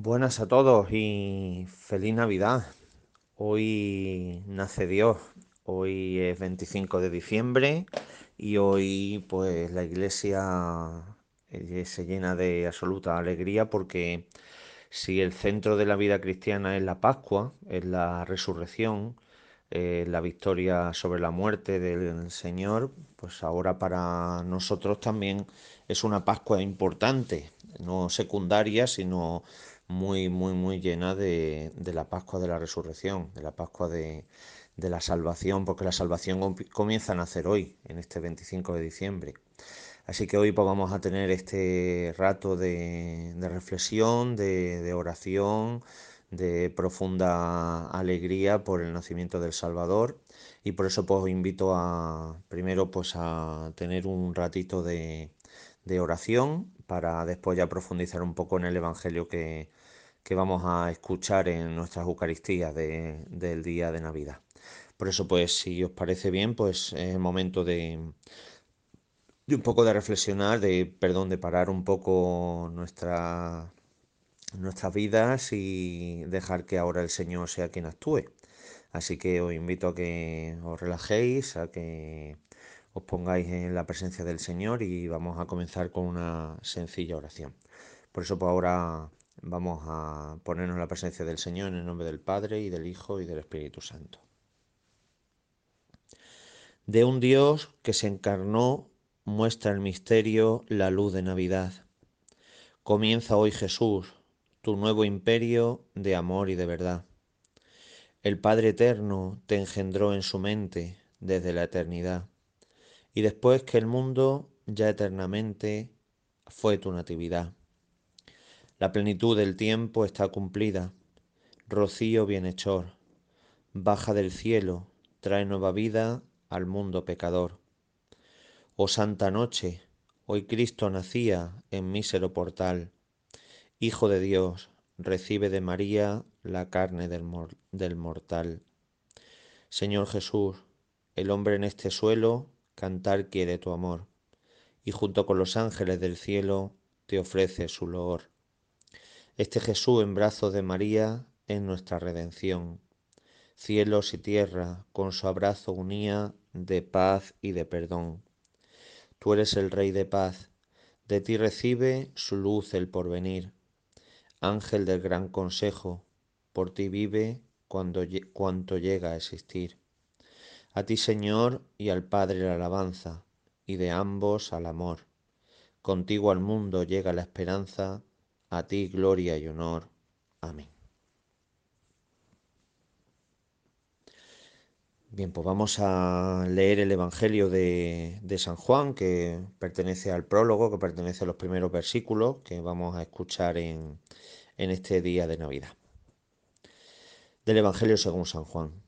Buenas a todos y feliz Navidad. Hoy nace Dios. Hoy es 25 de diciembre y hoy pues la iglesia eh, se llena de absoluta alegría porque si el centro de la vida cristiana es la Pascua, es la resurrección, eh, la victoria sobre la muerte del Señor, pues ahora para nosotros también es una Pascua importante, no secundaria, sino muy, muy, muy llena de, de la Pascua de la Resurrección, de la Pascua de, de la salvación, porque la salvación comienza a nacer hoy, en este 25 de diciembre. Así que hoy pues, vamos a tener este rato de, de reflexión, de, de, oración, de profunda alegría por el nacimiento del Salvador y por eso pues os invito a primero pues a tener un ratito de, de oración para después ya profundizar un poco en el Evangelio que, que vamos a escuchar en nuestras Eucaristías de, del día de Navidad. Por eso, pues, si os parece bien, pues es el momento de, de un poco de reflexionar, de, perdón, de parar un poco nuestra, nuestras vidas y dejar que ahora el Señor sea quien actúe. Así que os invito a que os relajéis, a que os pongáis en la presencia del Señor y vamos a comenzar con una sencilla oración. Por eso, pues ahora Vamos a ponernos en la presencia del Señor en el nombre del Padre y del Hijo y del Espíritu Santo. De un Dios que se encarnó muestra el misterio la luz de Navidad. Comienza hoy Jesús, tu nuevo imperio de amor y de verdad. El Padre Eterno te engendró en su mente desde la eternidad, y después que el mundo ya eternamente fue tu natividad. La plenitud del tiempo está cumplida. Rocío bienhechor, baja del cielo, trae nueva vida al mundo pecador. Oh santa noche, hoy Cristo nacía en mísero portal. Hijo de Dios, recibe de María la carne del, del mortal. Señor Jesús, el hombre en este suelo cantar quiere tu amor, y junto con los ángeles del cielo te ofrece su loor. Este Jesús en brazos de María en nuestra redención. Cielos y tierra con su abrazo unía de paz y de perdón. Tú eres el Rey de paz, de ti recibe su luz el porvenir. Ángel del gran consejo, por ti vive cuando, cuanto llega a existir. A ti Señor y al Padre la alabanza, y de ambos al amor. Contigo al mundo llega la esperanza a ti gloria y honor. Amén. Bien, pues vamos a leer el Evangelio de, San Juan, que pertenece al prólogo, que pertenece a los primeros versículos que vamos a escuchar en, en este día de Navidad. Del Evangelio según San Juan.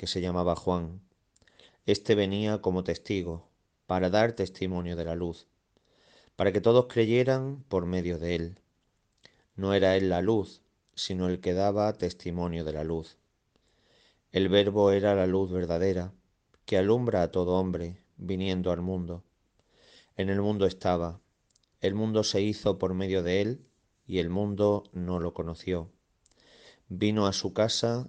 que se llamaba Juan. Este venía como testigo, para dar testimonio de la luz para que todos creyeran por medio de él. No era él la luz, sino el que daba testimonio de la luz. El verbo era la luz verdadera, que alumbra a todo hombre, viniendo al mundo. En el mundo estaba, el mundo se hizo por medio de él, y el mundo no lo conoció. Vino a su casa,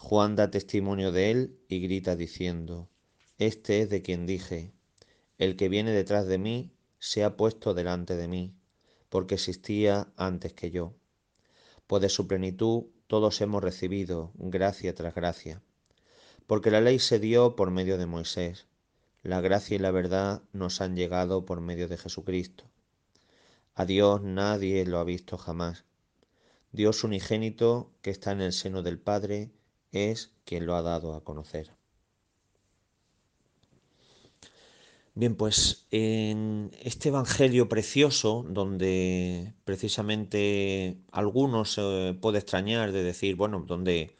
Juan da testimonio de él y grita diciendo, Este es de quien dije, el que viene detrás de mí se ha puesto delante de mí, porque existía antes que yo. pues de su plenitud todos hemos recibido gracia tras gracia. Porque la ley se dio por medio de Moisés, la gracia y la verdad nos han llegado por medio de Jesucristo. A Dios nadie lo ha visto jamás. Dios unigénito, que está en el seno del Padre, es quien lo ha dado a conocer. Bien, pues en este Evangelio precioso, donde precisamente algunos se puede extrañar de decir, bueno, ¿dónde,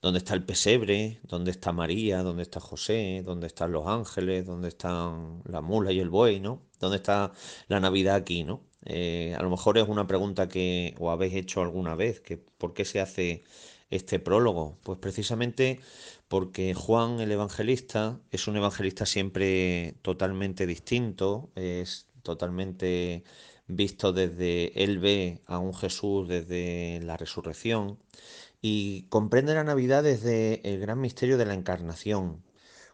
¿dónde está el pesebre? ¿Dónde está María? ¿Dónde está José? ¿Dónde están los ángeles? ¿Dónde están la mula y el buey? ¿no? ¿Dónde está la Navidad aquí? ¿no? Eh, a lo mejor es una pregunta que os habéis hecho alguna vez, que ¿por qué se hace este prólogo? Pues precisamente porque Juan el Evangelista es un evangelista siempre totalmente distinto, es totalmente visto desde él ve a un Jesús desde la resurrección y comprende la Navidad desde el gran misterio de la encarnación.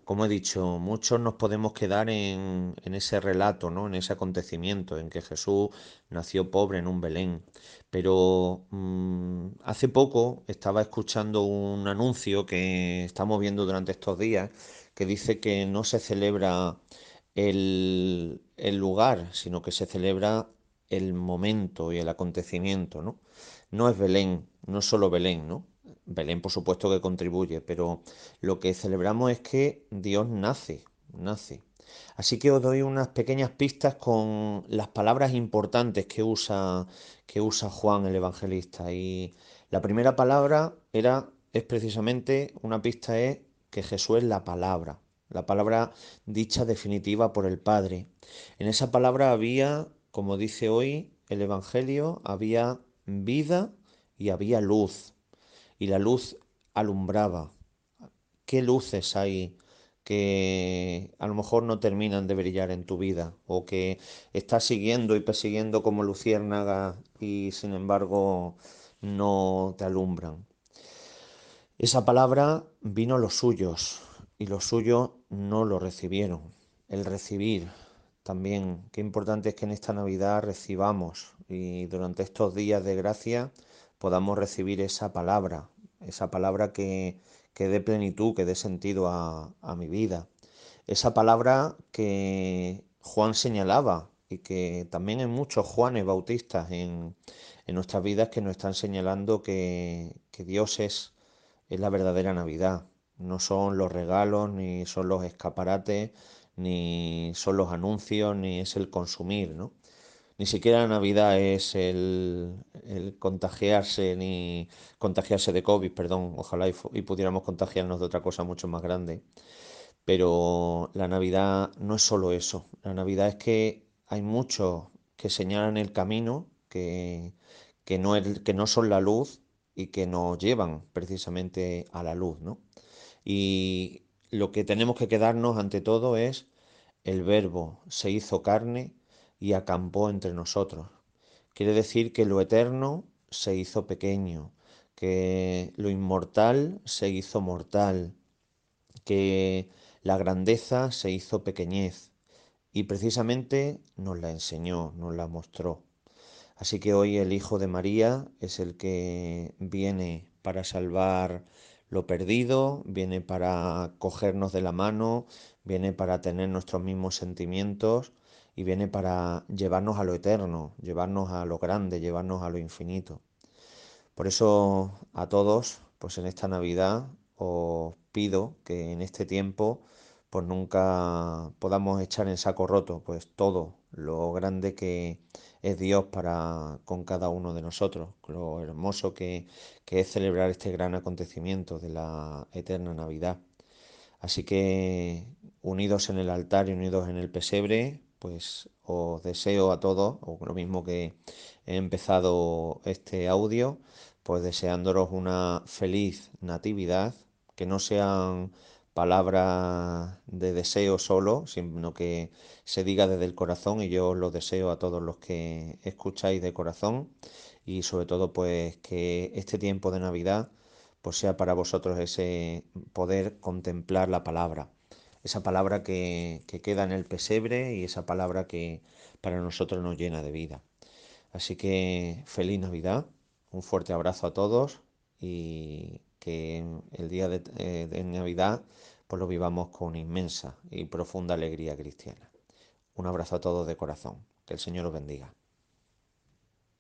Como he dicho, muchos nos podemos quedar en, ese relato, ¿no? en ese acontecimiento, en que Jesús nació pobre en un Belén. Pero mm, hace poco estaba escuchando un anuncio que estamos viendo durante estos días que dice que no se celebra el, el lugar, sino que se celebra el momento y el acontecimiento, ¿no? No es Belén, no es solo Belén, ¿no? Belén, por supuesto, que contribuye, pero lo que celebramos es que Dios nace, nace. Así que os doy unas pequeñas pistas con las palabras importantes que usa, que usa Juan el Evangelista. Y la primera palabra era, es precisamente, una pista es que Jesús es la palabra, la palabra dicha definitiva por el Padre. En esa palabra había, como dice hoy el Evangelio, había vida y había luz y la luz alumbraba. ¿Qué luces hay que a lo mejor no terminan de brillar en tu vida o que estás siguiendo y persiguiendo como luciérnaga y sin embargo no te alumbran? Esa palabra vino a los suyos y los suyos no lo recibieron. El recibir también, qué importante es que en esta Navidad recibamos y durante estos días de gracia podamos recibir esa palabra, esa palabra que, que dé plenitud, que dé sentido a, mi vida. Esa palabra que Juan señalaba y que también hay muchos Juanes Bautistas en, nuestras vidas que nos están señalando que, que Dios es, es la verdadera Navidad. No son los regalos, ni son los escaparates, ni son los anuncios, ni es el consumir, ¿no? Ni siquiera la Navidad es el, contagiarse ni contagiarse de COVID, perdón, ojalá y, pudiéramos contagiarnos de otra cosa mucho más grande. Pero la Navidad no es solo eso. La Navidad es que hay muchos que señalan el camino, que, que, no, que no son la luz y que nos llevan precisamente a la luz, ¿no? Y lo que tenemos que quedarnos ante todo es el verbo se hizo carne y acampó entre nosotros. Quiere decir que lo eterno se hizo pequeño, que lo inmortal se hizo mortal, que la grandeza se hizo pequeñez y precisamente nos la enseñó, nos la mostró. Así que hoy el Hijo de María es el que viene para salvar lo perdido, viene para cogernos de la mano, viene para tener nuestros mismos sentimientos y viene para llevarnos a lo eterno, llevarnos a lo grande, llevarnos a lo infinito. Por eso a todos, pues en esta Navidad os pido que en este tiempo pues nunca podamos echar en saco roto pues todo lo grande que es Dios para con cada uno de nosotros, lo hermoso que, que es celebrar este gran acontecimiento de la eterna Navidad. Así que unidos en el altar y unidos en el pesebre, pues os deseo a todos, o lo mismo que he empezado este audio, pues deseándolos una feliz natividad, que no sean palabras de deseo solo, sino que se diga desde el corazón y yo os lo deseo a todos los que escucháis de corazón y sobre todo pues que este tiempo de Navidad pues sea para vosotros ese poder contemplar la palabra esa palabra que, queda en el pesebre y esa palabra que para nosotros nos llena de vida. Así que feliz Navidad, un fuerte abrazo a todos y que el día de, eh, Navidad pues lo vivamos con inmensa y profunda alegría cristiana. Un abrazo a todos de corazón. Que el Señor os bendiga.